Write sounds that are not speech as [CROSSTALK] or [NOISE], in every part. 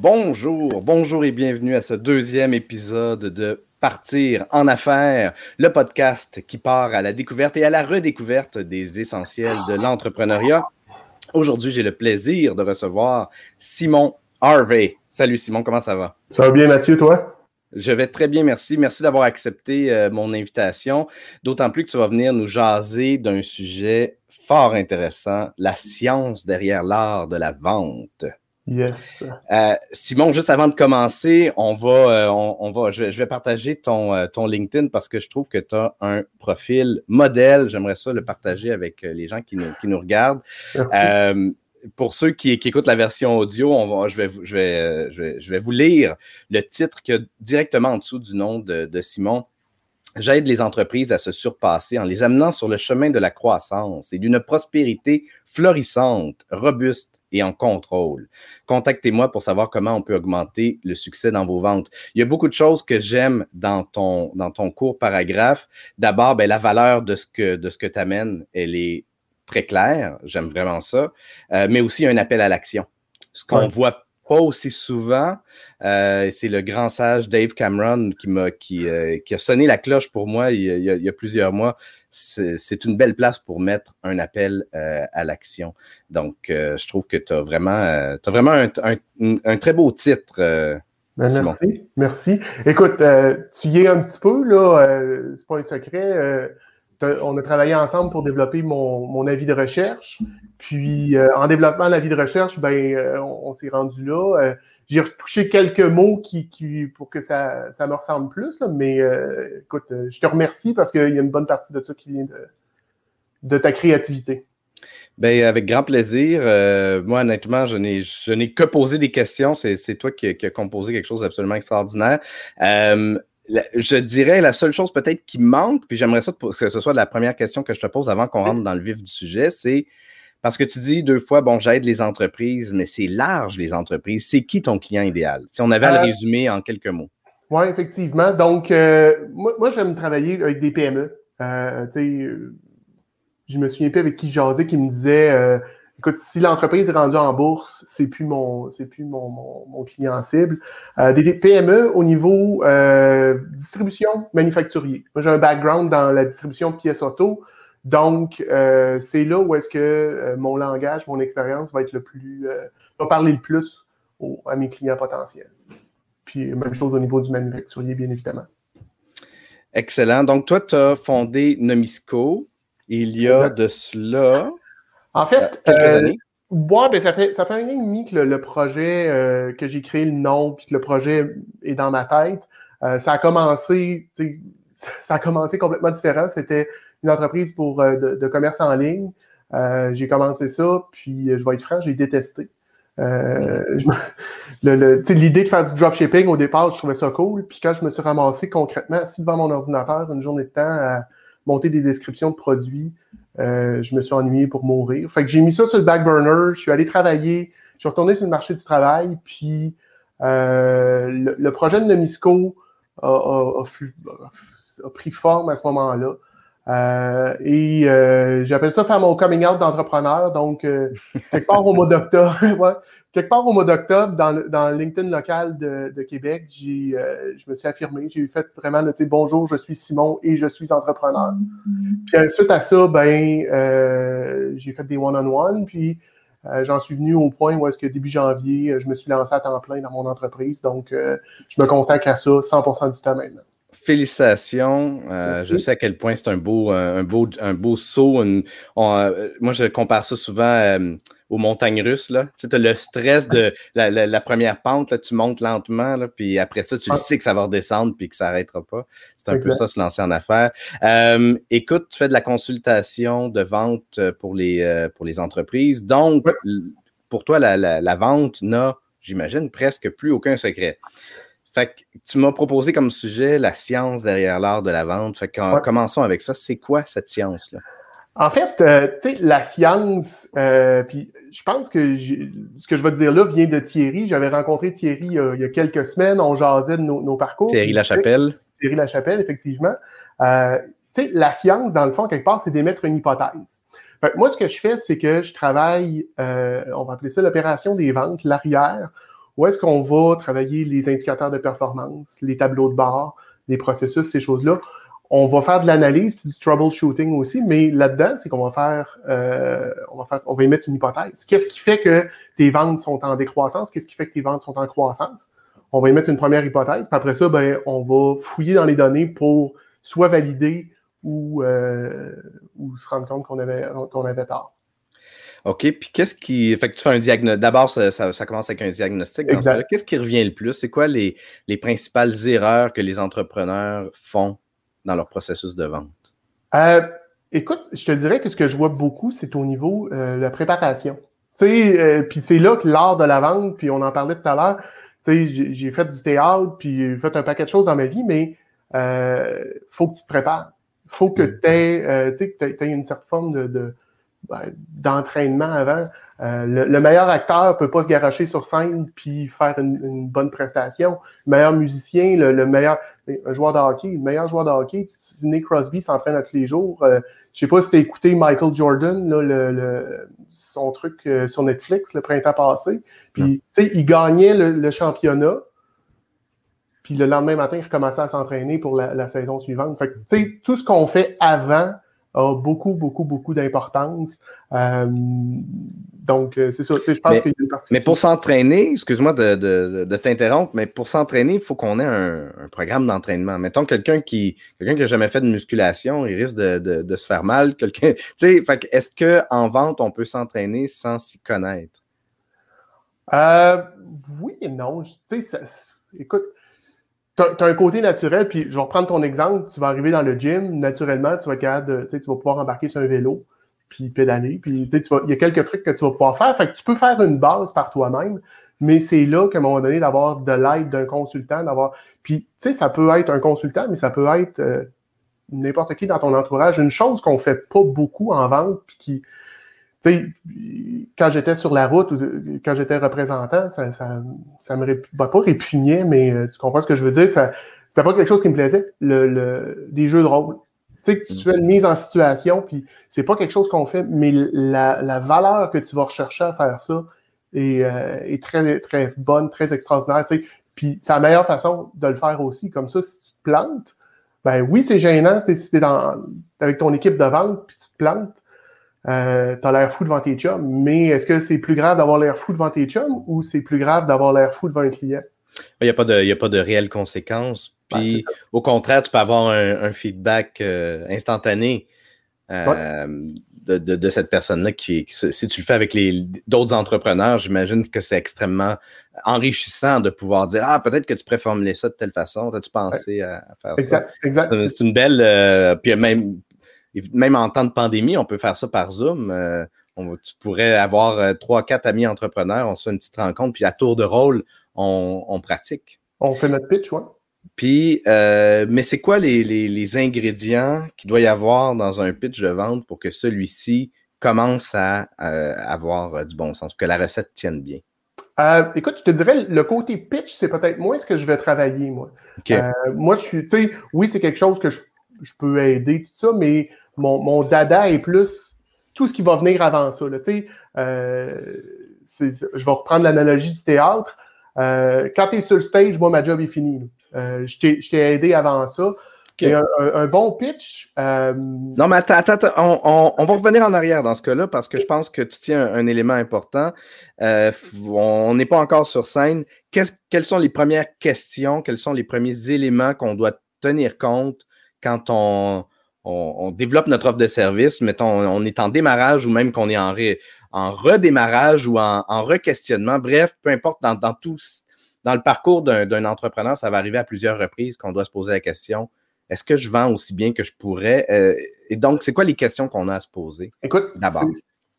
Bonjour, bonjour et bienvenue à ce deuxième épisode de Partir en affaires, le podcast qui part à la découverte et à la redécouverte des essentiels de l'entrepreneuriat. Aujourd'hui, j'ai le plaisir de recevoir Simon Harvey. Salut Simon, comment ça va? Ça va bien Mathieu, toi? Je vais très bien, merci. Merci d'avoir accepté euh, mon invitation, d'autant plus que tu vas venir nous jaser d'un sujet fort intéressant, la science derrière l'art de la vente. Yes. Euh, Simon, juste avant de commencer, on va, euh, on, va, je, vais partager ton, euh, ton LinkedIn parce que je trouve que tu as un profil modèle. J'aimerais ça le partager avec les gens qui nous, qui nous regardent. pour ceux qui, écoutent la version audio, on va, je, vais, je, vais, je, vais, vous lire le titre qui est directement en dessous du nom de, de Simon. J'aide les entreprises à se surpasser en les amenant sur le chemin de la croissance et d'une prospérité florissante, robuste et en contrôle. Contactez-moi pour savoir comment on peut augmenter le succès dans vos ventes. Il y a beaucoup de choses que j'aime dans ton, dans ton court paragraphe. D'abord, ben, la valeur de ce que, de ce que tu amènes, elle est très claire. J'aime vraiment ça. Euh, mais aussi un appel à l'action. Ce qu'on voit pas aussi souvent. Euh, c'est le grand sage Dave Cameron qui m'a qui, euh, qui, a sonné la cloche pour moi il y a, il y a plusieurs mois. C'est une belle place pour mettre un appel euh, à l'action. Donc, je trouve que tu as vraiment, as vraiment un, un, un, très beau titre. Ben, merci. Merci. Écoute, tu y es un petit peu, là, c'est pas un secret on a travaillé ensemble pour développer mon, mon avis de recherche. Puis, euh, en développant l'avis de recherche, ben, euh, on, s'est rendu là. Euh, j'ai retouché quelques mots qui, qui, pour que ça, ça me ressemble plus. Là, mais écoute, je te remercie parce qu'il y a une bonne partie de ça qui vient de, de ta créativité. Ben, avec grand plaisir. moi, honnêtement, je n'ai, que posé des questions. C'est, toi qui as composé quelque chose d'absolument extraordinaire je dirais la seule chose peut-être qui manque, puis j'aimerais ça que ce soit la première question que je te pose avant qu'on rentre dans le vif du sujet, c'est parce que tu dis deux fois, bon, j'aide les entreprises, mais c'est large les entreprises. C'est qui ton client idéal? Si on avait à le euh, résumer en quelques mots. Oui, effectivement. Donc, euh, moi, j'aime travailler avec des PME. Euh, je me souviens plus avec qui j'asais qui me disait écoute, si l'entreprise est rendue en bourse, c'est plus mon, c'est plus mon, mon, client cible. Euh, des, PME au niveau euh, distribution manufacturier. Moi, j'ai un background dans la distribution de pièces auto. Donc, euh, c'est là où est-ce que mon langage, mon expérience va être le plus, va parler le plus à mes clients potentiels. Puis, même chose au niveau du manufacturier, bien évidemment. Excellent. Donc, toi, tu as fondé Nomisco il y a de cela en fait, euh, ben, ça fait ça fait un an et demi que le, projet, euh, que j'ai créé le nom, puis que le projet est dans ma tête. Euh, ça a commencé, [LAUGHS] ça a commencé complètement différent. C'était une entreprise pour de, commerce en ligne. j'ai commencé ça, puis je vais être franc, j'ai détesté. [LAUGHS] L'idée de faire du dropshipping au départ, je trouvais ça cool. Puis quand je me suis ramassé concrètement assis devant mon ordinateur une journée de temps à monter des descriptions de produits, euh, je me suis ennuyé pour mourir. Fait que j'ai mis ça sur le back burner. Je suis allé travailler. Je suis retourné sur le marché du travail. Puis euh, le, projet de Nemisco a, pris forme à ce moment-là. Euh, et j'appelle ça faire mon coming out d'entrepreneur. Donc, [LAUGHS] quelque part au mois d'octobre, [LAUGHS] ouais, quelque part au mois d'octobre, dans, dans LinkedIn local de, de Québec, j'ai, euh, je me suis affirmé. J'ai fait vraiment le bonjour, je suis Simon et je suis entrepreneur. Puis suite à ça, ben, euh, j'ai fait des one-on-one. puis euh, j'en suis venu au point où est-ce que début janvier, je me suis lancé à temps plein dans mon entreprise. Donc, je me consacre à ça 100% du temps maintenant. Félicitations. je sais à quel point c'est un beau, un beau, un beau saut. moi, je compare ça souvent aux montagnes russes. Là. Tu as le stress de la, première pente, là, tu montes lentement, là, puis après ça, tu le sais que ça va redescendre puis que ça n'arrêtera pas. C'est un peu ça, se lancer en affaires. Euh, écoute, tu fais de la consultation de vente pour les, euh, pour les entreprises. Donc, pour toi, la, vente n'a, j'imagine, presque plus aucun secret. Fait que tu m'as proposé comme sujet la science derrière l'art de la vente. Fait que commençons avec ça. C'est quoi cette science-là? En fait, euh, tu sais, la science, euh, puis je pense que ce que je vais te dire là vient de Thierry. J'avais rencontré Thierry il y a quelques semaines, on jasait de nos, parcours. Thierry Lachapelle. Thierry Lachapelle, effectivement. Euh, tu sais, la science, dans le fond, quelque part, c'est d'émettre une hypothèse. moi, ce que je fais, c'est que je travaille, on va appeler ça l'opération des ventes, l'arrière, où est-ce qu'on va travailler les indicateurs de performance, les tableaux de bord, les processus, ces choses-là? On va faire de l'analyse puis du troubleshooting aussi, mais là-dedans, c'est qu'on va faire, euh, on va faire, on va émettre une hypothèse. Qu'est-ce qui fait que tes ventes sont en décroissance? Qu'est-ce qui fait que tes ventes sont en croissance? On va émettre une première hypothèse, puis après ça, ben, on va fouiller dans les données pour soit valider ou, euh, ou se rendre compte qu'on avait, qu'on avait tort. OK, puis qu'est-ce qui. Fait que tu fais un diagnostic. D'abord, ça, ça, commence avec un diagnostic. Qu'est-ce qui revient le plus? C'est quoi les, les, principales erreurs que les entrepreneurs font dans leur processus de vente? Euh, écoute, je te dirais que ce que je vois beaucoup, c'est au niveau euh, de la préparation. Tu sais, euh, puis c'est là que l'art de la vente, puis on en parlait tout à l'heure, tu sais, j'ai fait du théâtre, puis j'ai fait un paquet de choses dans ma vie, mais euh, faut que tu te prépares. faut que mm. tu aies, aies, une certaine forme de ben, d'entraînement avant. Euh, le, meilleur acteur peut pas se garocher sur scène puis faire une, bonne prestation. Le meilleur musicien, le, meilleur un joueur de hockey, le meilleur joueur de hockey, Nick Crosby s'entraîne à tous les jours. Euh, je sais pas si tu as écouté Michael Jordan, le, son truc euh, sur Netflix le printemps passé. Puis, tu sais, il gagnait le, championnat. Puis le lendemain matin, il recommençait à s'entraîner pour la, la, saison suivante. Fait que, tu sais, tout ce qu'on fait avant a beaucoup, beaucoup, beaucoup d'importance. Euh, donc, euh, c'est ça. Je pense mais, une partie. Mais pour s'entraîner, excuse-moi de, t'interrompre, mais pour s'entraîner, il faut qu'on ait un, programme d'entraînement. Mettons quelqu'un qui quelqu'un qui n'a jamais fait de musculation, il risque de, se faire mal. Quelqu'un, [LAUGHS] est-ce qu'en vente, on peut s'entraîner sans s'y connaître? Euh, oui et non. écoute, tu as, un côté naturel, puis je vais reprendre ton exemple. Tu vas arriver dans le gym, naturellement, tu vas, capable tu vas pouvoir embarquer sur un vélo, puis pédaler. Puis tu il y a quelques trucs que tu vas pouvoir faire. Fait que tu peux faire une base par toi-même, mais c'est là qu'à un moment donné, d'avoir de l'aide d'un consultant, d'avoir. Puis, tu sais, ça peut être un consultant, mais ça peut être euh, n'importe qui dans ton entourage. Une chose qu'on fait pas beaucoup en vente, puis qui quand j'étais sur la route ou quand j'étais représentant, ça, ça, ça me bah, pas répugnait, mais euh, tu comprends ce que je veux dire? Ça, c'était pas quelque chose qui me plaisait, le, le, des jeux de rôle. Tu sais, tu fais une mise en situation, puis c'est pas quelque chose qu'on fait, mais la, la, valeur que tu vas rechercher à faire ça est, euh, est très, très bonne, très extraordinaire. Tu sais. Puis c'est la meilleure façon de le faire aussi. Comme ça, si tu te plantes, ben oui, c'est gênant si t'es dans, avec ton équipe de vente, puis tu te plantes, euh, t'as l'air fou devant tes chums, mais est-ce que c'est plus grave d'avoir l'air fou devant tes chums ou c'est plus grave d'avoir l'air fou devant un client? Il n'y a, pas de, a pas de réelles conséquences. Puis, au contraire, tu peux avoir un, feedback euh, instantané euh, de, cette personne-là. Qui, si tu le fais avec d'autres entrepreneurs, j'imagine que c'est extrêmement enrichissant de pouvoir dire Ah, peut-être que tu formuler ça de telle façon. As-tu pensé à, faire ça? Exact. C'est une belle. puis même même en temps de pandémie, on peut faire ça par Zoom. Euh, tu pourrais avoir euh, trois, quatre amis entrepreneurs, on se fait une petite rencontre, puis à tour de rôle, on, pratique. On fait notre pitch, oui. Puis, euh, mais c'est quoi les, ingrédients qu'il doit y avoir dans un pitch de vente pour que celui-ci commence à avoir du bon sens, pour que la recette tienne bien? écoute, je te dirais, le côté pitch, c'est peut-être moins ce que je vais travailler, moi. moi, je suis, tu sais, oui, c'est quelque chose que je je peux aider, tout ça, mais mon, mon, dada est plus tout ce qui va venir avant ça. Là, euh, je vais reprendre l'analogie du théâtre. Euh, quand tu es sur le stage, moi, ma job est finie. Euh, je t'ai aidé avant ça. Un, bon pitch. Euh, non, mais attends, attends, on, on, va revenir en arrière dans ce cas-là parce que je pense que tu tiens un, élément important. Euh, on n'est pas encore sur scène. quelles sont les premières questions, quels sont les premiers éléments qu'on doit tenir compte quand on, développe notre offre de service, mettons, on est en démarrage ou même qu'on est en, en redémarrage ou en, en re-questionnement, bref, peu importe, dans, dans, tout, dans le parcours d'un entrepreneur, ça va arriver à plusieurs reprises qu'on doit se poser la question est-ce que je vends aussi bien que je pourrais? Euh, Et donc, c'est quoi les questions qu'on a à se poser Écoute, d'abord?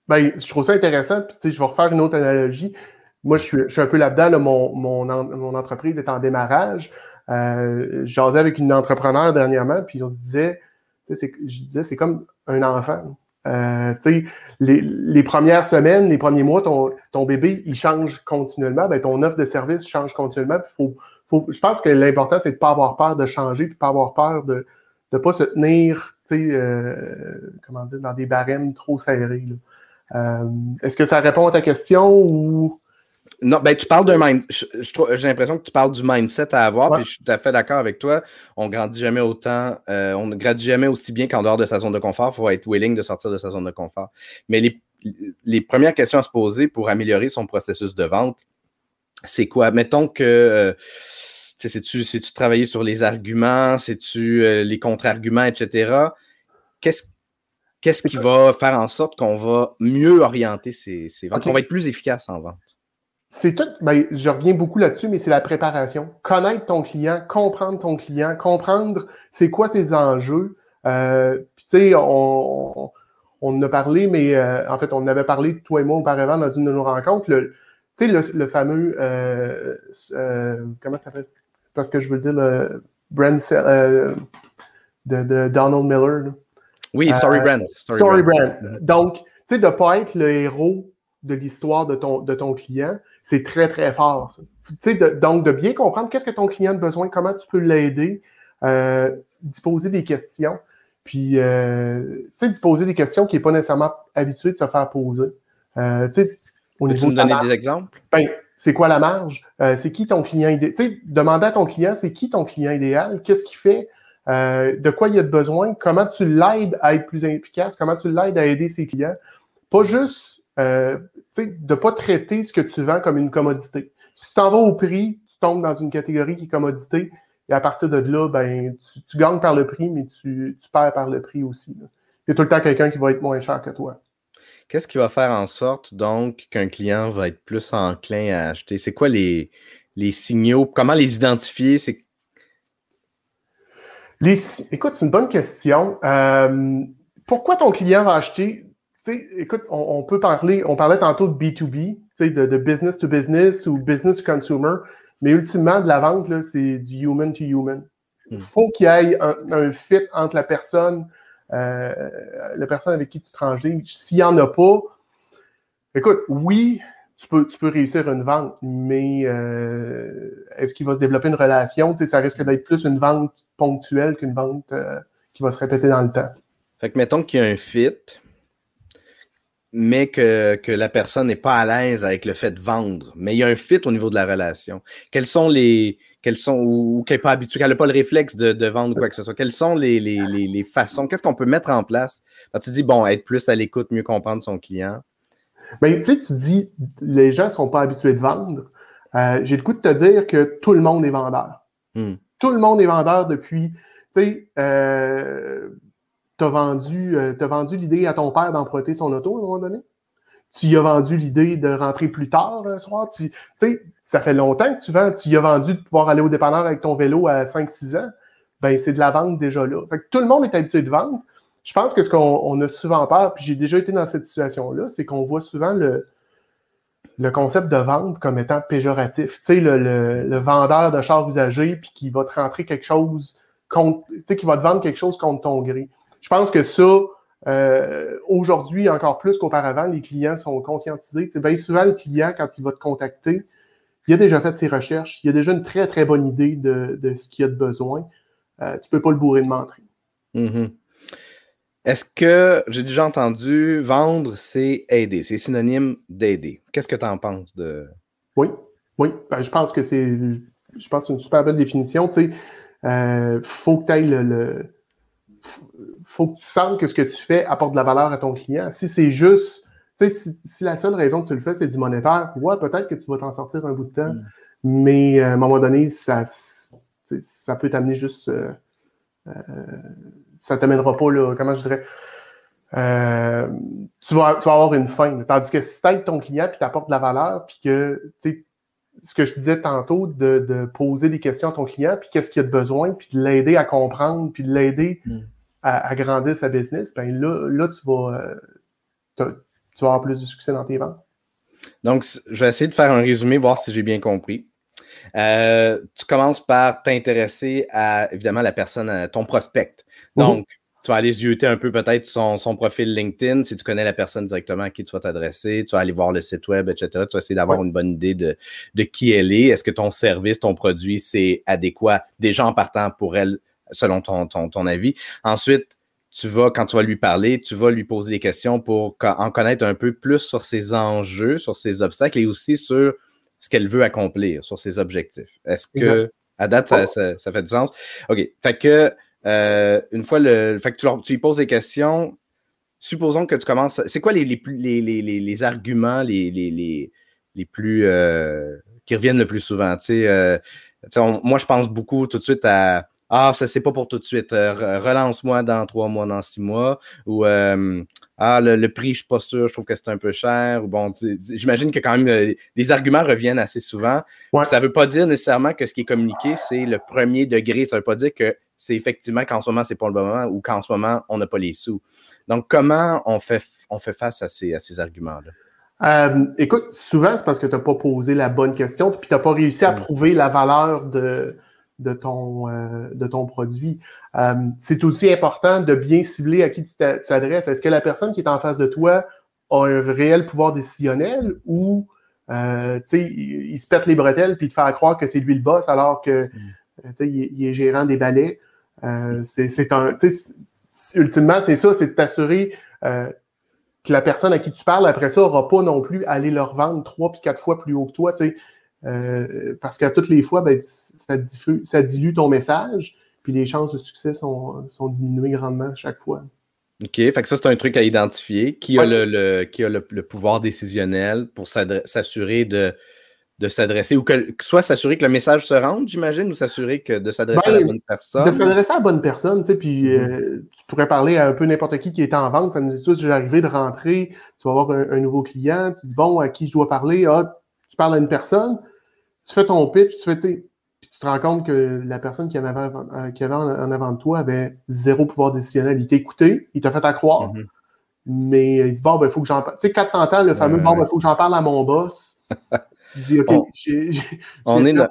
ben, je trouve ça intéressant. Puis, je vais refaire une autre analogie. Moi, je suis, je suis un peu là-dedans. mon, mon, mon, entreprise est en démarrage. Euh, J'asais avec une entrepreneur dernièrement, puis on se disait, je disais, c'est comme un enfant. Euh, les, les, premières semaines, les premiers mois, ton, ton, bébé, il change continuellement, ben, ton offre de service change continuellement. Faut, faut, je pense que l'important, c'est de ne pas avoir peur de changer, puis de pas avoir peur de ne pas se tenir euh, comment dire, dans des barèmes trop serrés. Euh, Est-ce que ça répond à ta question ou Non, ben tu parles d'un mind. J'ai l'impression que tu parles du mindset à avoir, puis je suis tout à fait d'accord avec toi. On grandit jamais autant, euh, on ne grandit jamais aussi bien qu'en dehors de sa zone de confort. Il faut être willing de sortir de sa zone de confort. Mais les, les premières questions à se poser pour améliorer son processus de vente, c'est quoi? Mettons que euh, c'est-tu tu travailler sur les arguments, c'est-tu euh, les contre-arguments, etc. Qu'est-ce Qu'est-ce qui va faire en sorte qu'on va mieux orienter ces, ventes, qu'on va être plus efficace en vente? C'est tout, ben, je reviens beaucoup là-dessus, mais c'est la préparation. Connaître ton client, comprendre ton client, comprendre c'est quoi ses enjeux. Euh, Puis tu sais, on, on en a parlé, mais euh, en fait, on avait parlé, toi et moi, auparavant, dans une de nos rencontres, le, tu sais, le, le, fameux, euh, comment ça s'appelle? Parce que je veux dire, le brand de, de, Donald Miller. Oui, Story Brand. Story, brand. Donc, tu sais, de ne pas être le héros de l'histoire de ton, de ton client, c'est très, très fort. Donc, de bien comprendre qu'est-ce que ton client a besoin, comment tu peux l'aider, euh, d'y poser des questions, puis, euh, tu sais, d'y poser des questions qui n'est pas nécessairement habitué de se faire poser. Euh, tu sais, au niveau tu me donner des exemples? Ben, c'est quoi la marge? Euh, c'est qui ton client idéal? Tu sais, demander à ton client, c'est qui ton client idéal? Qu'est-ce qu'il fait? De quoi il a besoin? Comment tu l'aides à être plus efficace? Comment tu l'aides à aider ses clients? Pas juste euh, de ne pas traiter ce que tu vends comme une commodité. Si tu t'en vas au prix, tu tombes dans une catégorie qui est commodité, et à partir de là, ben, tu, gagnes par le prix, mais tu, perds par le prix aussi. Y a tout le temps quelqu'un qui va être moins cher que toi. Qu'est-ce qui va faire en sorte donc qu'un client va être plus enclin à acheter? C'est quoi les, les signaux? Comment les identifier? C'est... Les, écoute, c'est une bonne question. Euh, pourquoi ton client va acheter? Écoute, on, peut parler, on parlait tantôt de B2B, de, de business to business ou business to consumer, mais ultimement, de la vente, c'est du human to human. Il hmm. faut qu'il y ait un, fit entre la personne, euh, la personne avec qui tu transiges. S'il n'y en a pas, écoute, oui, tu peux, tu peux réussir une vente, mais euh, est-ce qu'il va se développer une relation? ça risque d'être plus une vente ponctuelle qu'une vente euh, qui va se répéter dans le temps. Fait que mettons qu'il y a un fit, mais que, que la personne n'est pas à l'aise avec le fait de vendre, mais il y a un fit au niveau de la relation. Quels sont les. Quels sont, ou, qu'elle n'est pas habituée, qu'elle n'a pas le réflexe de, de, vendre ou quoi que ce soit. Quelles sont les, les, les, les façons, qu'est-ce qu'on peut mettre en place? Quand tu dis, bon, être plus à l'écoute, mieux comprendre son client? Ben, tu sais, tu dis, les gens ne sont pas habitués de vendre. Euh, J'ai le coup de te dire que tout le monde est vendeur. Hmm. Tout le monde est vendeur depuis, tu sais, euh, tu as vendu, euh, vendu l'idée à ton père d'emprunter son auto à un moment donné? Tu y as vendu l'idée de rentrer plus tard un soir? Tu sais, ça fait longtemps que tu vends. Tu y as vendu de pouvoir aller au dépanneur avec ton vélo à 5-6 ans. Ben, c'est de la vente déjà là. Tout le monde est habitué de vendre. Je pense que ce qu'on a souvent peur, puis j'ai déjà été dans cette situation-là, c'est qu'on voit souvent le, concept de vente comme étant péjoratif. Tu sais, le, le, vendeur de chars usagés, puis qui va te rentrer quelque chose contre, tu sais, qui va te vendre quelque chose contre ton gré. Je pense que ça, euh, aujourd'hui, encore plus qu'auparavant, les clients sont conscientisés. Bien souvent, le client, quand il va te contacter, il a déjà fait ses recherches, il a déjà une très, très bonne idée de, ce qu'il a de besoin. Euh, tu ne peux pas le bourrer de mentir. Mm-hmm. Est-ce que j'ai déjà entendu vendre, c'est aider, c'est synonyme d'aider? Qu'est-ce que tu en penses de? Oui, oui. Ben, je pense que c'est je pense une super belle définition. Tu sais, euh, faut que tu ailles le faut que tu sentes que ce que tu fais apporte de la valeur à ton client. Si c'est juste, tu sais, si, la seule raison que tu le fais, c'est du monétaire, ouais, peut-être que tu vas t'en sortir un bout de temps, mm. mais euh, à un moment donné, ça, ça peut t'amener juste. Euh, euh, ça t'amènera pas, là, comment je dirais. tu, vas, tu vas avoir une fin. Tandis que si tu aides ton client et tu apportes de la valeur, puis que, tu sais, ce que je disais tantôt, de, de, poser des questions à ton client, puis qu'est-ce qu'il a de besoin, puis de l'aider à comprendre, puis de l'aider mm. À, grandir sa business, ben là, là tu, vas, euh, tu vas avoir plus de succès dans tes ventes. Donc, je vais essayer de faire un résumé, voir si j'ai bien compris. Euh, tu commences par t'intéresser à, évidemment, la personne, ton prospect. Mm-hmm. Donc, tu vas aller zioter un peu peut-être son, son, profil LinkedIn, si tu connais la personne directement à qui tu vas t'adresser, tu vas aller voir le site web, etc. Tu vas essayer d'avoir une bonne idée de, de qui elle est. Est-ce que ton service, ton produit, c'est adéquat? Déjà en partant pour elle, selon ton, ton, ton avis. Ensuite, tu vas, quand tu vas lui parler, tu vas lui poser des questions pour en connaître un peu plus sur ses enjeux, sur ses obstacles et aussi sur ce qu'elle veut accomplir, sur ses objectifs. Est-ce que, à date, ça, fait du sens? OK. Fait que, euh, une fois le. Fait que tu, tu lui poses des questions, supposons que tu commences. C'est quoi les, les, les, les, arguments les, les, plus. Euh, qui reviennent le plus souvent? Euh, moi, je pense beaucoup tout de suite à. Ah, ça, c'est pas pour tout de suite. Relance-moi dans trois mois, dans six mois. Ou ah, le, prix, je suis pas sûr, je trouve que c'est un peu cher. Bon, j'imagine que quand même euh, les arguments reviennent assez souvent. Ça ne veut pas dire nécessairement que ce qui est communiqué, c'est le premier degré. Ça ne veut pas dire que c'est effectivement qu'en ce moment, c'est pas le bon moment ou qu'en ce moment, on n'a pas les sous. Donc, comment on fait, on fait face à ces, à ces arguments-là? Euh, écoute, souvent, c'est parce que tu n'as pas posé la bonne question, puis tu n'as pas réussi à mm. prouver la valeur de, de ton, euh, de ton produit. Euh, c'est aussi important de bien cibler à qui tu t'adresses. Est-ce que la personne qui est en face de toi a un réel pouvoir décisionnel ou euh, il, il, se pète les bretelles puis te faire croire que c'est lui le boss alors que mm. il, il, est gérant des balais? c'est un. Ultimement, c'est ça, c'est de t'assurer que la personne à qui tu parles après ça n'aura pas non plus à aller leur vendre trois puis quatre fois plus haut que toi. Euh, parce qu'à toutes les fois, ben, ça, ça, dilue ton message, puis les chances de succès sont, diminuées grandement chaque fois. OK, fait que ça, c'est un truc à identifier. Qui a, le, qui a le, pouvoir décisionnel pour s'assurer de, de s'adresser, ou que, soit s'assurer que le message se rende, j'imagine, ou s'assurer que de s'adresser à la ben, bonne personne? De s'adresser à la bonne personne, tu sais, puis mm-hmm. euh, tu pourrais parler à un peu n'importe qui qui est en vente, ça nous dit tout, j'ai arrivé de rentrer, tu vas avoir un, nouveau client, tu dis, bon, à qui je dois parler? Ah, parles à une personne, tu fais ton pitch, tu fais, puis tu te rends compte que la personne qui avait, euh, qui avait en, avant de toi avait zéro pouvoir décisionnel. Il t'a écouté, il t'a fait à croire, mm-hmm. mais il dit, bon, ben, il faut que j'en parle. Tu sais, quand t'entends le fameux, bon, ben, il faut que j'en parle à mon boss, [LAUGHS] tu te dis, OK, j'ai on, est dans,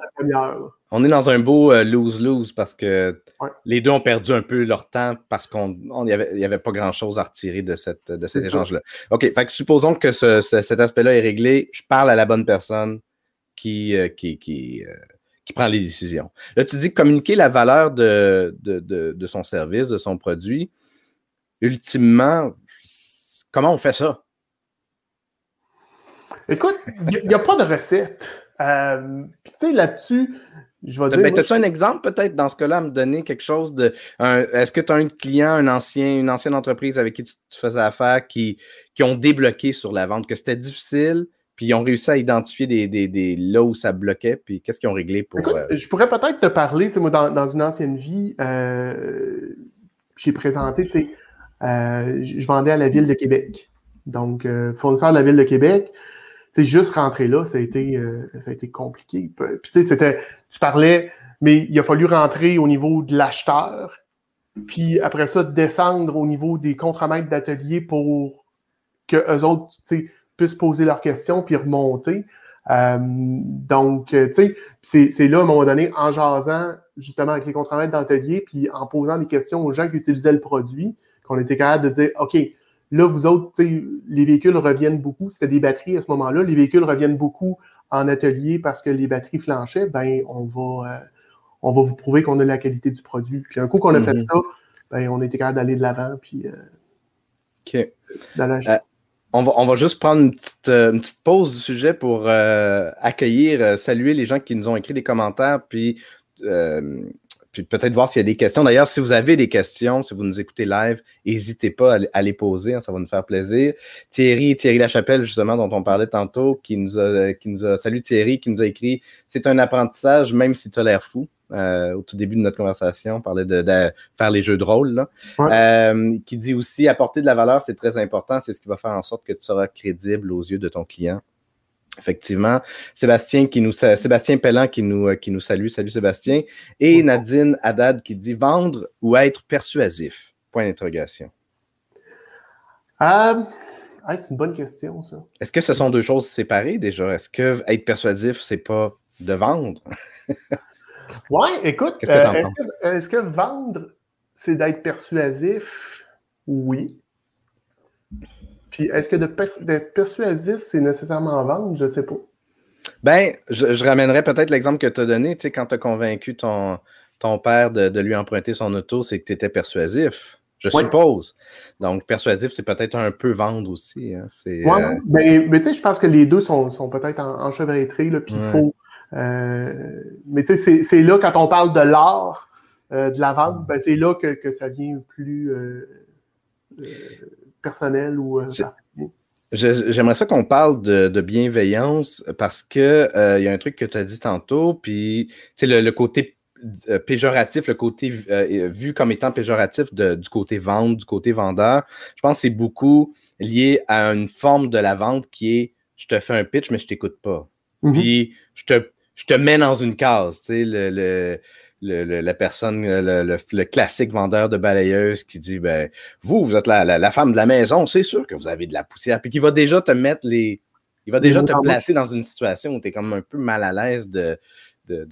on est dans un beau euh, lose-lose parce que les deux ont perdu un peu leur temps parce qu'il n'y avait, avait, pas grand-chose à retirer de, cette, de cet échange-là. OK, fait que supposons que ce, cet aspect-là est réglé, je parle à la bonne personne, qui, euh, qui, qui, euh, qui, prend les décisions. Là, tu dis communiquer la valeur de, de, de, son service, de son produit. Ultimement, comment on fait ça? Écoute, il n'y a, pas de recette. Euh, tu sais, là-dessus, je vais dire. Ben, As-tu un exemple peut-être dans ce cas-là à me donner quelque chose de. Est-ce que tu as un client, un ancien, une ancienne entreprise avec qui tu, tu faisais affaire qui, qui ont débloqué sur la vente, que c'était difficile, puis ils ont réussi à identifier des, des, des là où ça bloquait, puis qu'est-ce qu'ils ont réglé pour. Écoute, euh, Je pourrais peut-être te parler, moi, dans, dans, une ancienne vie, euh, j'ai présenté, tu sais, euh, je vendais à la ville de Québec. Donc, euh, fournisseur de la ville de Québec. Sais, juste rentrer là, ça a été, euh, ça a été compliqué. Puis, tu sais, c'était, tu parlais, mais il a fallu rentrer au niveau de l'acheteur, puis après ça, descendre au niveau des contremaîtres d'atelier pour que eux autres, tu sais, puissent poser leurs questions puis remonter. Euh, donc, euh, tu sais, c'est là, à un moment donné, en jasant justement avec les contremaîtres d'atelier, puis en posant des questions aux gens qui utilisaient le produit, qu'on était capable de dire, OK, là, vous autres, les véhicules reviennent beaucoup. C'était des batteries à ce moment-là. Les véhicules reviennent beaucoup en atelier parce que les batteries flanchaient. Ben, on va, euh, on va vous prouver qu'on a la qualité du produit. Puis un coup qu'on a fait mm-hmm. ça, ben, on était capable d'aller de l'avant. Puis, OK on va, on va, juste prendre une petite, euh, une petite, pause du sujet pour euh, accueillir, euh, saluer les gens qui nous ont écrit des commentaires, puis, puis peut-être voir s'il y a des questions. D'ailleurs, si vous avez des questions, si vous nous écoutez live, n'hésitez pas à, les poser, hein, ça va nous faire plaisir. Thierry, Thierry Lachapelle, justement, dont on parlait tantôt, qui nous a, qui nous a salut Thierry, qui nous a écrit C'est un apprentissage, même si tu as l'air fou. Euh, au tout début de notre conversation, on parlait de, faire les jeux de rôle, euh, qui dit aussi apporter de la valeur, c'est très important, c'est ce qui va faire en sorte que tu seras crédible aux yeux de ton client. Effectivement. Sébastien qui nous Sébastien Pellan qui nous, qui nous salue. Salut Sébastien. Et Nadine Haddad qui dit vendre ou être persuasif? Point d'interrogation. Euh, c'est une bonne question, ça. Est-ce que ce sont deux choses séparées déjà? Est-ce que être persuasif, c'est pas de vendre? [LAUGHS] Oui, écoute, euh, est-ce que, vendre, c'est d'être persuasif? Oui. Puis est-ce que d'être persuasif, c'est nécessairement vendre? Je ne sais pas. Ben, je, ramènerais peut-être l'exemple que tu as donné, tu sais, quand tu as convaincu ton, ton père de, lui emprunter son auto, c'est que tu étais persuasif. je suppose. Donc, persuasif, c'est peut-être un peu vendre aussi. Hein. Oui, euh, ben, mais tu sais, je pense que les deux sont, sont peut-être enchevêtrés, là, puis il faut... Euh, mais tu sais, c'est là, quand on parle de l'art, euh, de la vente, ben, c'est là que, que, ça devient plus personnel ou particulier? J'aimerais ça qu'on parle de, bienveillance parce que il y a un truc que tu as dit tantôt, puis le, le côté euh, péjoratif, le côté euh, vu comme étant péjoratif du côté vente, du côté vendeur, je pense que c'est beaucoup lié à une forme de la vente qui est je te fais un pitch, mais je t'écoute pas. Mm-hmm. Puis je te, je te mets dans une case, tu sais, le, la personne, le, classique vendeur de balayeuse qui dit ben vous, vous êtes la, la, femme de la maison, c'est sûr que vous avez de la poussière, puis qui va déjà te mettre les. Il va déjà te placer dans une situation où tu es comme un peu mal à l'aise de, de,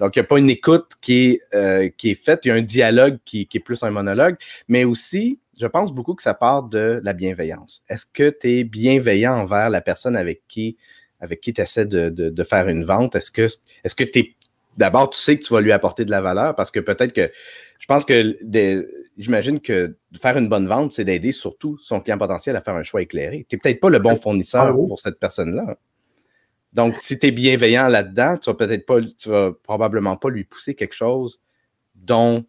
donc, il n'y a pas une écoute qui est, euh, qui est faite, il y a un dialogue qui, est plus un monologue, mais aussi, je pense beaucoup que ça part de la bienveillance. Est-ce que tu es bienveillant envers la personne avec qui avec qui tu essaies de, faire une vente? Est-ce que est-ce que tu es d'abord, tu sais que tu vas lui apporter de la valeur parce que peut-être que je pense que j'imagine que faire une bonne vente, c'est d'aider surtout son client potentiel à faire un choix éclairé. Tu n'es peut-être pas le bon fournisseur ah pour cette personne-là. Donc, si tu es bienveillant là-dedans, tu vas peut-être pas, tu vas probablement pas lui pousser quelque chose dont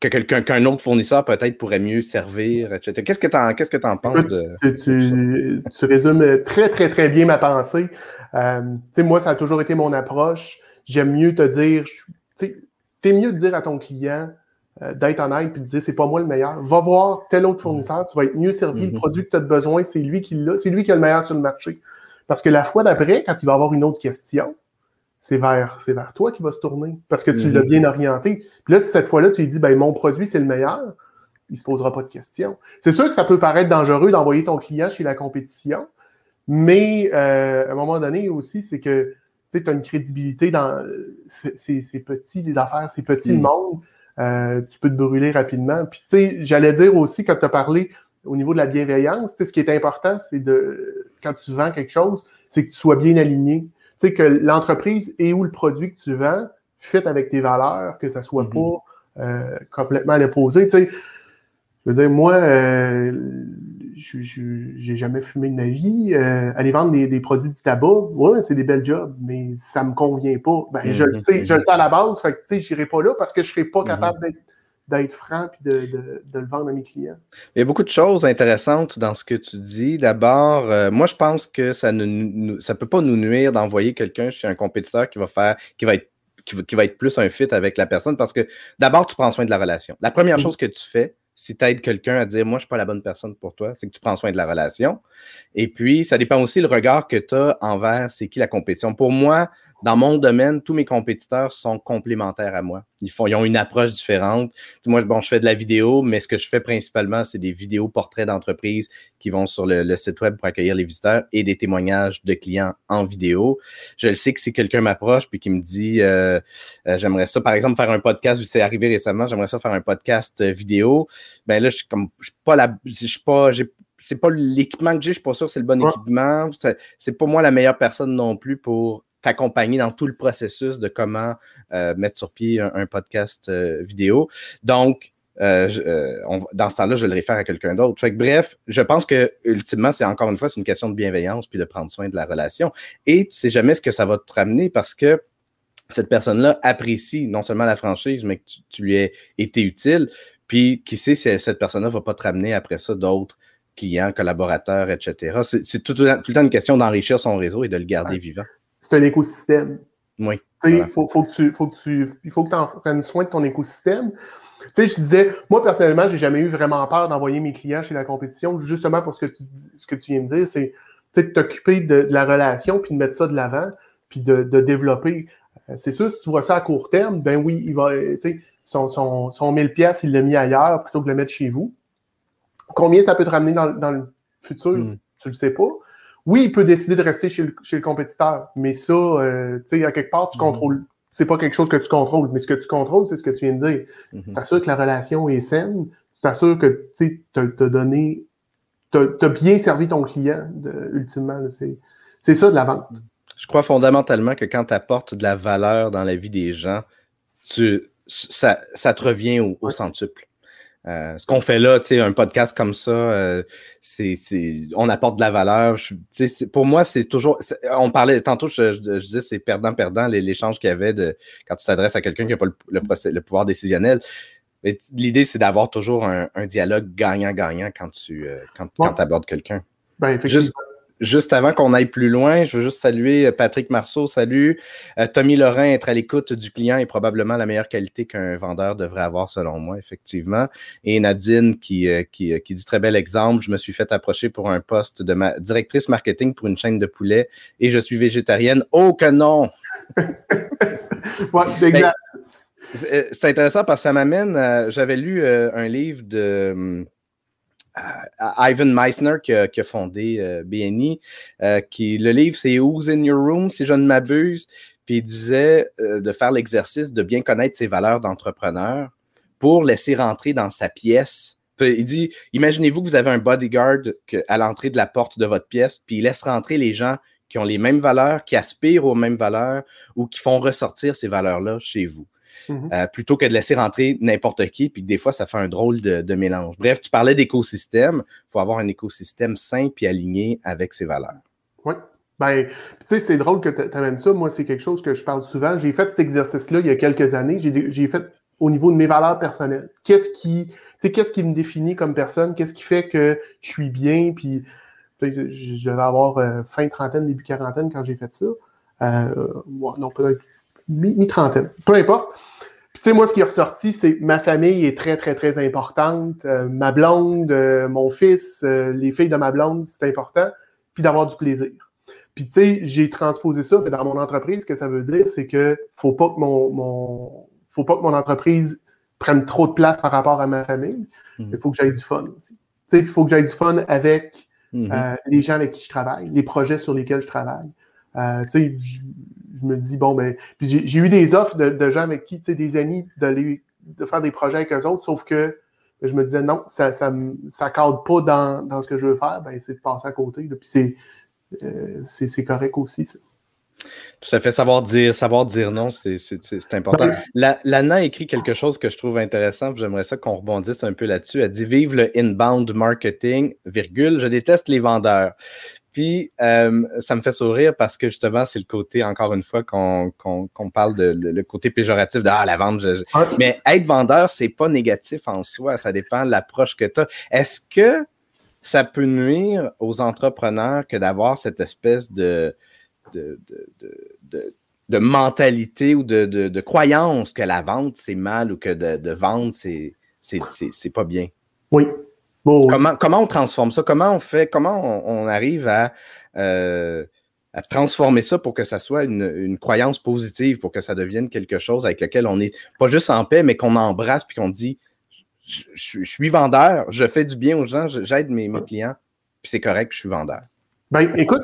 que quelqu'un qu'un autre fournisseur peut-être pourrait mieux servir, etc. Qu'est-ce que tu en, qu'est-ce que en penses de, tu, tu, résumes très, très, très bien ma pensée. Euh, moi, ça a toujours été mon approche. J'aime mieux te dire, tu es mieux de dire à ton client euh, d'être honnête et de dire c'est pas moi le meilleur. Va voir tel autre fournisseur, tu vas être mieux servi. Le mm-hmm. produit que tu as besoin, c'est lui qui l'a, c'est lui qui a le meilleur sur le marché. Parce que la fois d'après, quand il va avoir une autre question, c'est vers, c'est vers toi qui va se tourner parce que tu l'as mhm. bien orienté. Puis là, cette fois-là, tu lui dis, ben, mon produit, c'est le meilleur, il ne se posera pas de questions. C'est sûr que ça peut paraître dangereux d'envoyer ton client chez la compétition, mais euh, à un moment donné aussi, c'est que tu as une crédibilité dans. C'est petit, les affaires, c'est petit le mhm. monde. Euh, tu peux te brûler rapidement. Puis, tu sais, j'allais dire aussi, quand tu as parlé au niveau de la bienveillance, ce qui est important, c'est de, quand tu vends quelque chose, c'est que tu sois bien aligné. Tu sais, que l'entreprise et ou le produit que tu vends fit avec tes valeurs, que ça soit mm-hmm. pas euh, complètement à l'opposé. Tu sais, je veux dire, moi, euh, j'ai jamais fumé de ma vie. Euh, aller vendre des, produits du tabac, ouais, c'est des belles jobs, mais ça me convient pas. Ben, je le mm-hmm. sais, je le sais à la base, fait que, tu sais, j'irai pas là parce que je serai pas mm-hmm. capable d'être d'être franc et de, le vendre à mes clients. Il y a beaucoup de choses intéressantes dans ce que tu dis. D'abord, euh, moi, je pense que ça ne ça peut pas nous nuire d'envoyer quelqu'un chez un compétiteur qui va faire, qui va être qui va, être plus un fit avec la personne parce que d'abord, tu prends soin de la relation. La première chose que tu fais, si tu aides quelqu'un à dire Moi, je ne suis pas la bonne personne pour toi, c'est que tu prends soin de la relation. Et puis, ça dépend aussi le regard que tu as envers c'est qui la compétition. Pour moi, dans mon domaine, tous mes compétiteurs sont complémentaires à moi. Ils, font, ils ont une approche différente. Moi, bon, je fais de la vidéo, mais ce que je fais principalement, c'est des vidéos portraits d'entreprise qui vont sur le, site web pour accueillir les visiteurs et des témoignages de clients en vidéo. Je le sais que si quelqu'un m'approche puis qui me dit euh, euh, j'aimerais ça, par exemple, faire un podcast, c'est arrivé récemment, j'aimerais ça faire un podcast euh, vidéo, ben là, je suis comme je suis pas la. Je suis pas. C'est pas l'équipement que j'ai, je suis pas sûr que c'est le bon équipement. C'est pas moi la meilleure personne non plus pour t'accompagner dans tout le processus de comment euh, mettre sur pied un, podcast euh, vidéo. Donc, euh, dans ce temps-là, je le réfère à quelqu'un d'autre. Fait bref, je pense que ultimement, c'est encore une fois, c'est une question de bienveillance puis de prendre soin de la relation. Et tu sais jamais ce que ça va te ramener parce que cette personne-là apprécie non seulement la franchise, mais que tu, lui aies été utile. Puis, qui sait si cette personne-là ne va pas te ramener après ça d'autres clients, collaborateurs, etc. C'est tout, le temps une question d'enrichir son réseau et de le garder vivant c'est un écosystème. Oui. Il faut, faut, que tu, faut que tu, il faut que en prennes soin de ton écosystème. Tu sais, je disais, moi personnellement, j'ai jamais eu vraiment peur d'envoyer mes clients chez la compétition, justement pour ce que tu, ce que tu viens de dire, c'est de t'occuper de, la relation, puis de mettre ça de l'avant, puis de, de développer. Euh, c'est sûr, si tu vois ça à court terme, ben oui, il va, tu sais, son, son, son 1000 pièces, il l'a mis ailleurs plutôt que de le mettre chez vous. Combien ça peut te ramener dans, dans le futur? Hmm. Tu le sais pas. Oui, il peut décider de rester chez le, compétiteur, mais ça, euh, tu sais, à quelque part, tu mhm. contrôles. C'est pas quelque chose que tu contrôles, mais ce que tu contrôles, c'est ce que tu viens de dire. Mhm. Tu t'assures que la relation est saine, tu t'assures que tu as, donné, tu as, bien servi ton client, ultimement. C'est ça de la vente. Je crois fondamentalement que quand tu apportes de la valeur dans la vie des gens, tu, ça, ça te revient au, au centuple. Euh, ce qu'on fait là, tu sais, un podcast comme ça, euh, c'est, on apporte de la valeur. Je, pour moi, c'est toujours. On parlait tantôt, je, disais, c'est perdant-perdant l'échange qu'il y avait de quand tu t'adresses à quelqu'un qui n'a pas le, le, pouvoir décisionnel. L'idée, c'est d'avoir toujours un, dialogue gagnant-gagnant quand tu euh, quand, abordes quelqu'un. Ben, Juste avant qu'on aille plus loin, je veux juste saluer euh, Patrick Marceau. Salut. Euh, Tommy Lorrain, être à l'écoute du client est probablement la meilleure qualité qu'un vendeur devrait avoir, selon moi, effectivement. Et Nadine qui, euh, qui, qui, dit très bel exemple. Je me suis fait approcher pour un poste de ma directrice marketing pour une chaîne de poulet et je suis végétarienne. Oh que non! [LAUGHS] ouais, exact. Ben, c'est intéressant parce que ça m'amène. J'avais lu un livre de hum, Ivan Meissner qui a, fondé euh, BNI. Euh, qui, le livre, c'est Who's in Your Room, si je ne m'abuse. Puis il disait euh, de faire l'exercice de bien connaître ses valeurs d'entrepreneur pour laisser rentrer dans sa pièce. il dit Imaginez-vous que vous avez un bodyguard à l'entrée de la porte de votre pièce, puis il laisse rentrer les gens qui ont les mêmes valeurs, qui aspirent aux mêmes valeurs ou qui font ressortir ces valeurs-là chez vous. Mhm. Euh, plutôt que de laisser rentrer n'importe qui, puis que des fois, ça fait un drôle de, mélange. Bref, tu parlais d'écosystème. Il faut avoir un écosystème sain puis aligné avec ses valeurs. Oui. Ben, tu sais, c'est drôle que tu amènes ça. Moi, c'est quelque chose que je parle souvent. J'ai fait cet exercice-là il y a quelques années. J'ai fait au niveau de mes valeurs personnelles. Qu'est-ce qui, qu'est-ce qui me définit comme personne? Qu'est-ce qui fait que je suis bien? Puis, je devais avoir euh, fin trentaine, début quarantaine quand j'ai fait ça. Euh, non, peut-être mi-trentaine. Peu importe sais, moi, ce qui est ressorti, c'est ma famille est très, très, très importante. Euh, ma blonde, euh, mon fils, euh, les filles de ma blonde, c'est important. Puis d'avoir du plaisir. Puis, tu sais, j'ai transposé ça dans mon entreprise. Ce que ça veut dire, c'est que faut pas que mon, mon, faut pas que mon entreprise prenne trop de place par rapport à ma famille. Mhm. Il faut que j'aille du fun aussi. Tu sais, il faut que j'aille du fun avec mhm. les gens avec qui je travaille, les projets sur lesquels je travaille. tu sais, je me dis, bon, ben, puis j'ai eu des offres de, gens avec qui, tu sais, des amis, d'aller de faire des projets avec eux autres, sauf que je me disais, non, ça ne ça, cadre pas dans, ce que je veux faire, ben, c'est de passer à côté. puis euh, c'est correct aussi, ça. Tout à fait. Savoir dire, savoir dire non, c'est important. La, Lana écrit quelque chose que je trouve intéressant. J'aimerais ça qu'on rebondisse un peu là-dessus. Elle dit Vive le inbound marketing, virgule, je déteste les vendeurs. Puis, euh, ça me fait sourire parce que justement, c'est le côté, encore une fois, qu'on parle de le, côté péjoratif de ah, la vente. Mais être vendeur, c'est pas négatif en soi. Ça dépend de l'approche que tu as. Est-ce que ça peut nuire aux entrepreneurs que d'avoir cette espèce de, de, de, de, mentalité ou de, de, croyance que la vente, c'est mal ou que de, vendre, c'est pas bien? Oui, Comment, comment on transforme ça? Comment on fait, comment on, arrive à, euh, à, transformer ça pour que ça soit une, une, croyance positive, pour que ça devienne quelque chose avec lequel on est pas juste en paix, mais qu'on embrasse puis qu'on dit je, suis vendeur, je fais du bien aux gens, j'aide mes, mes, clients, puis c'est correct, je suis vendeur. Ben, écoute,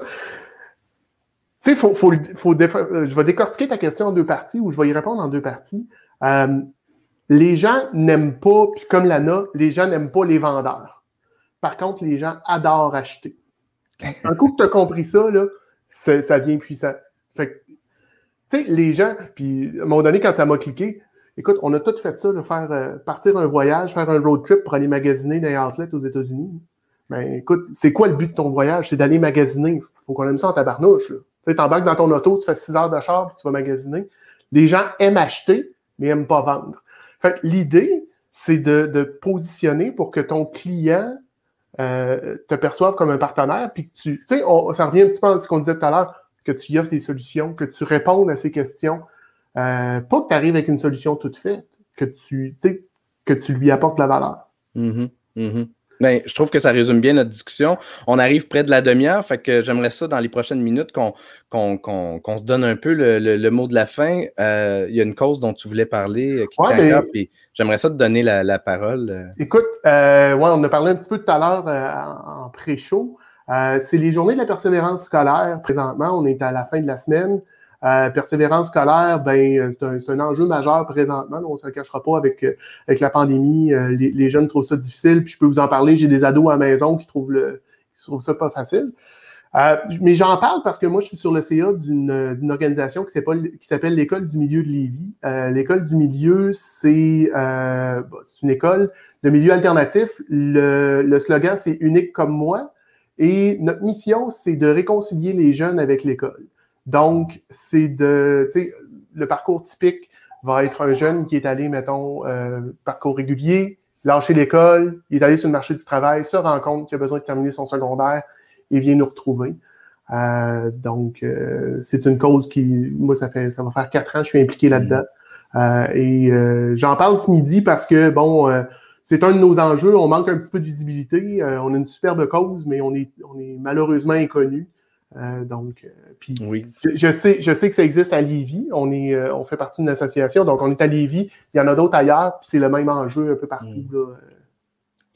tu sais, faut, faut, faut euh, je vais décortiquer ta question en deux parties ou je vais y répondre en deux parties. Euh, les gens n'aiment pas, puis comme Lana, les gens n'aiment pas les vendeurs. Par contre, les gens adorent acheter. Un coup que tu as compris ça, là, ça devient puissant. Fait tu sais, les gens, puis à un moment donné, quand ça m'a cliqué, écoute, on a tout fait ça, de faire euh, partir un voyage, faire un road trip pour aller magasiner dans les outlets aux États-Unis. Ben, écoute, c'est quoi le but de ton voyage? C'est d'aller magasiner. Faut qu'on aime ça en tabarnouche, là. Tu sais, t'embarques dans ton auto, tu fais six heures de char, puis tu vas magasiner. Les gens aiment acheter, mais aiment pas vendre. Fait l'idée, c'est de, positionner pour que ton client euh, te perçoive comme un partenaire, puis que tu, tu sais, ça revient un petit peu à ce qu'on disait tout à l'heure, que tu offres des solutions, que tu répondes à ces questions. Euh, pas que tu arrives avec une solution toute faite, que tu, que tu lui apportes la valeur. Mm-hmm. Mm-hmm. Ben, je trouve que ça résume bien notre discussion. On arrive près de la demi-heure, fait que j'aimerais ça dans les prochaines minutes qu'on qu'on se donne un peu le, mot de la fin. Euh, il y a une cause dont tu voulais parler euh, qui tient à puis j'aimerais ça te donner la, parole. Euh. Écoute, ouais, on a parlé un petit peu tout à l'heure en, pré-show. C'est les journées de la persévérance scolaire présentement. On est à la fin de la semaine. Euh, persévérance scolaire, ben, c'est un, enjeu majeur présentement. On ne se cachera pas avec, euh, avec la pandémie. Euh, les, jeunes trouvent ça difficile. Puis je peux vous en parler. J'ai des ados à la maison qui trouvent, le, qui trouvent ça pas facile. Euh, mais j'en parle parce que moi, je suis sur le CA d'une organisation qui s'appelle l'École du milieu de Lévis. Euh, L'École du milieu, c'est euh, une école de milieu alternatif. Le, le slogan, c'est unique comme moi. Et notre mission, c'est de réconcilier les jeunes avec l'école. Donc, c'est de, tu sais, le parcours typique va être un jeune qui est allé, mettons, euh, parcours régulier, lâcher l'école, il est allé sur le marché du travail, se rend compte qu'il a besoin de terminer son secondaire, et vient nous retrouver. Euh, donc, euh, c'est une cause qui, moi, ça fait, ça va faire quatre ans que je suis impliqué là-dedans. Euh, et j'en parle ce midi parce que, bon, c'est un de nos enjeux. On manque un petit peu de visibilité. on a une superbe cause, mais on est, on est malheureusement inconnu. Donc, puis oui. je, sais, je sais que ça existe à Lévis. On est, on fait partie d'une association, donc on est à Lévis. Il y en a d'autres ailleurs, puis c'est le même enjeu un peu partout. Mm. Là,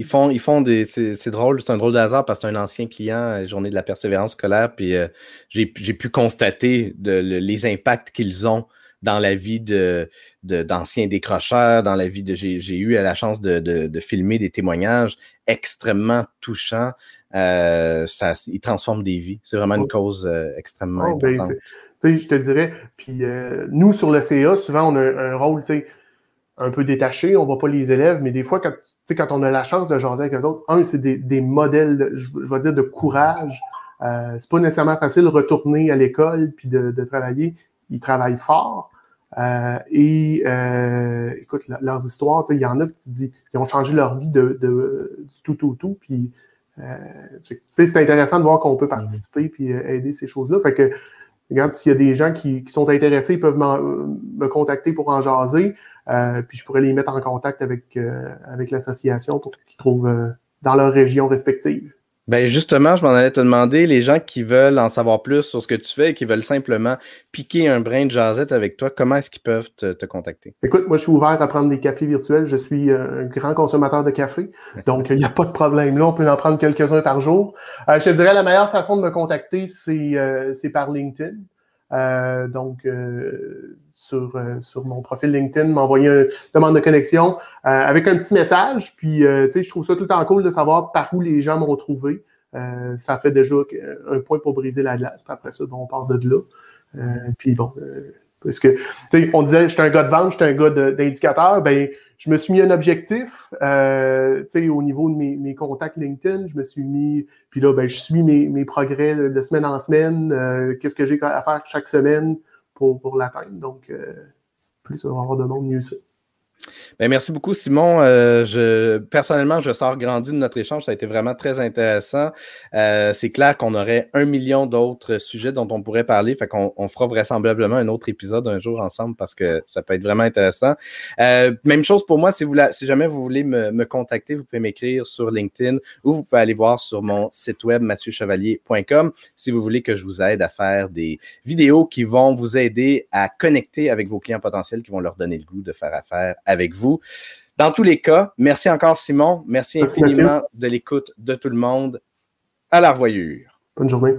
ils font, ils font des. C'est drôle, c'est un drôle de hasard parce que c'est un ancien client, euh, Journée de la persévérance scolaire, puis euh, j'ai pu constater les impacts qu'ils ont dans la vie de d'anciens décrocheurs, dans la vie de. J'ai eu la chance de, filmer des témoignages extrêmement touchants. Euh, ça, ils transforment des vies. C'est vraiment une cause extrêmement oh, ben, importante. je te dirais, puis nous, sur le CA, souvent, on a un, rôle un peu détaché. On ne voit pas les élèves, mais des fois, quand quand on a la chance de jaser avec les autres, un, c'est des, modèles, je, vais dire, de courage. Euh, c'est pas nécessairement facile de retourner à l'école puis de, travailler. Ils travaillent fort. Euh, et euh, écoute, leurs histoires, il y en a qui disent, ils ont changé leur vie de, du tout, tout, tout. Puis euh, c'est intéressant de voir qu'on peut participer puis aider ces choses-là. Fait que regarde, s'il y a des gens qui, qui sont intéressés, ils peuvent me contacter pour en jaser. Euh, puis je pourrais les mettre en contact avec, euh, avec l'association pour qu'ils trouvent euh, dans leur région respective. Ben justement, je m'en allais te demander, les gens qui veulent en savoir plus sur ce que tu fais et qui veulent simplement piquer un brin de jasette avec toi, comment est-ce qu'ils peuvent te, contacter? Écoute, moi je suis ouvert à prendre des cafés virtuels. Je suis un grand consommateur de café, donc il n'y a pas de problème. Là, on peut en prendre quelques-uns par jour. je te dirais la meilleure façon de me contacter, c'est par LinkedIn. Euh, donc, euh, sur, euh, sur mon profil LinkedIn, m'envoyer une demande de connexion avec un petit message. Puis, tu sais, je trouve ça tout le temps cool de savoir par où les gens m'ont trouvé. ça fait déjà un point pour briser la glace. Puis après ça, bon, on part de là. puis bon, parce que, on disait, j'étais un gars de vente, j'étais un gars d'indicateur. Ben, je me suis mis un objectif, euh, au niveau de mes, contacts LinkedIn. Je me suis mis, puis là, ben, je suis mes, mes progrès de semaine en semaine. Euh, qu'est-ce que j'ai à faire chaque semaine pour, pour l'atteindre. Donc, euh, plus ça va avoir de monde, mieux ça. Ben, merci beaucoup, Simon. Euh, personnellement, je sors grandi de notre échange. Ça a été vraiment très intéressant. Euh, c'est clair qu'on aurait un million d'autres sujets dont on pourrait parler. Fait qu'on on fera vraisemblablement un autre épisode un jour ensemble parce que ça peut être vraiment intéressant. Euh, même chose pour moi, si, jamais vous voulez me, contacter, vous pouvez m'écrire sur LinkedIn ou vous pouvez aller voir sur mon site web mathieuchevalier.com si vous voulez que je vous aide à faire des vidéos qui vont vous aider à connecter avec vos clients potentiels qui vont leur donner le goût de faire affaire avec vous. Dans tous les cas, merci encore, Simon. Merci, infiniment de l'écoute de tout le monde. À la revoyure. Bonne journée.